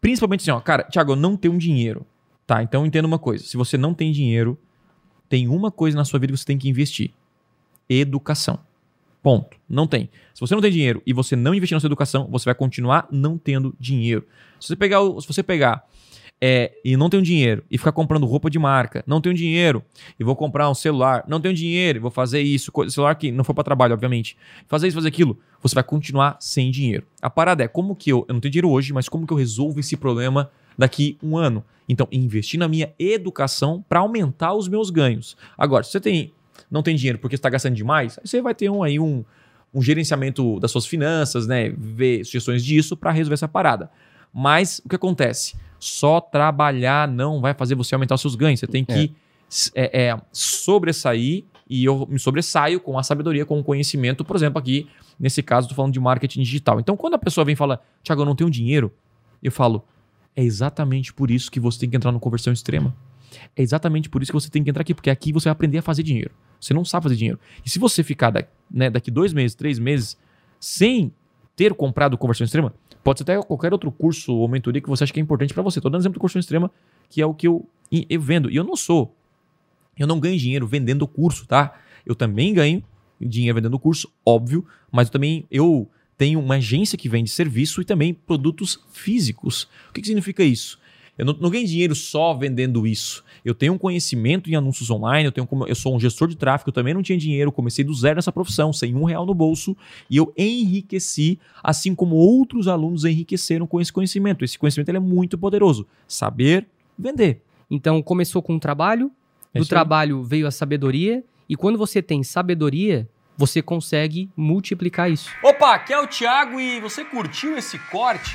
Principalmente assim, ó, cara, Thiago, eu não tenho dinheiro. Tá, então entenda uma coisa. Se você não tem dinheiro, tem uma coisa na sua vida que você tem que investir: educação. Ponto. Não tem. Se você não tem dinheiro e você não investir na sua educação, você vai continuar não tendo dinheiro. Se você pegar, se você pegar é, e não tenho dinheiro e ficar comprando roupa de marca, não tenho dinheiro e vou comprar um celular, não tenho dinheiro e vou fazer isso, celular que não for para trabalho, obviamente, fazer isso, fazer aquilo, você vai continuar sem dinheiro. A parada é como que eu, eu não tenho dinheiro hoje, mas como que eu resolvo esse problema daqui um ano? Então, investir na minha educação para aumentar os meus ganhos. Agora, se você tem, não tem dinheiro porque está gastando demais, você vai ter um, aí um, um gerenciamento das suas finanças, né? Ver sugestões disso para resolver essa parada. Mas o que acontece? Só trabalhar não vai fazer você aumentar os seus ganhos. Você tem que é. É, é, sobressair e eu me sobressaio com a sabedoria, com o conhecimento, por exemplo, aqui, nesse caso, estou falando de marketing digital. Então, quando a pessoa vem e fala, Tiago, eu não tenho dinheiro, eu falo, é exatamente por isso que você tem que entrar no conversão extrema. É exatamente por isso que você tem que entrar aqui, porque aqui você vai aprender a fazer dinheiro. Você não sabe fazer dinheiro. E se você ficar daqui, né, daqui dois meses, três meses, sem ter comprado conversão extrema, Pode ser até qualquer outro curso ou mentoria que você acha que é importante para você. Estou dando exemplo do curso extrema, que é o que eu, eu vendo. E eu não sou. Eu não ganho dinheiro vendendo curso, tá? Eu também ganho dinheiro vendendo curso, óbvio, mas eu também eu tenho uma agência que vende serviço e também produtos físicos. O que, que significa isso? Eu não, não ganho dinheiro só vendendo isso. Eu tenho um conhecimento em anúncios online, eu, tenho, eu sou um gestor de tráfego, eu também não tinha dinheiro, comecei do zero nessa profissão, sem um real no bolso, e eu enriqueci, assim como outros alunos enriqueceram com esse conhecimento. Esse conhecimento ele é muito poderoso. Saber vender. Então começou com o trabalho, é do trabalho veio a sabedoria, e quando você tem sabedoria, você consegue multiplicar isso. Opa, aqui é o Thiago e você curtiu esse corte?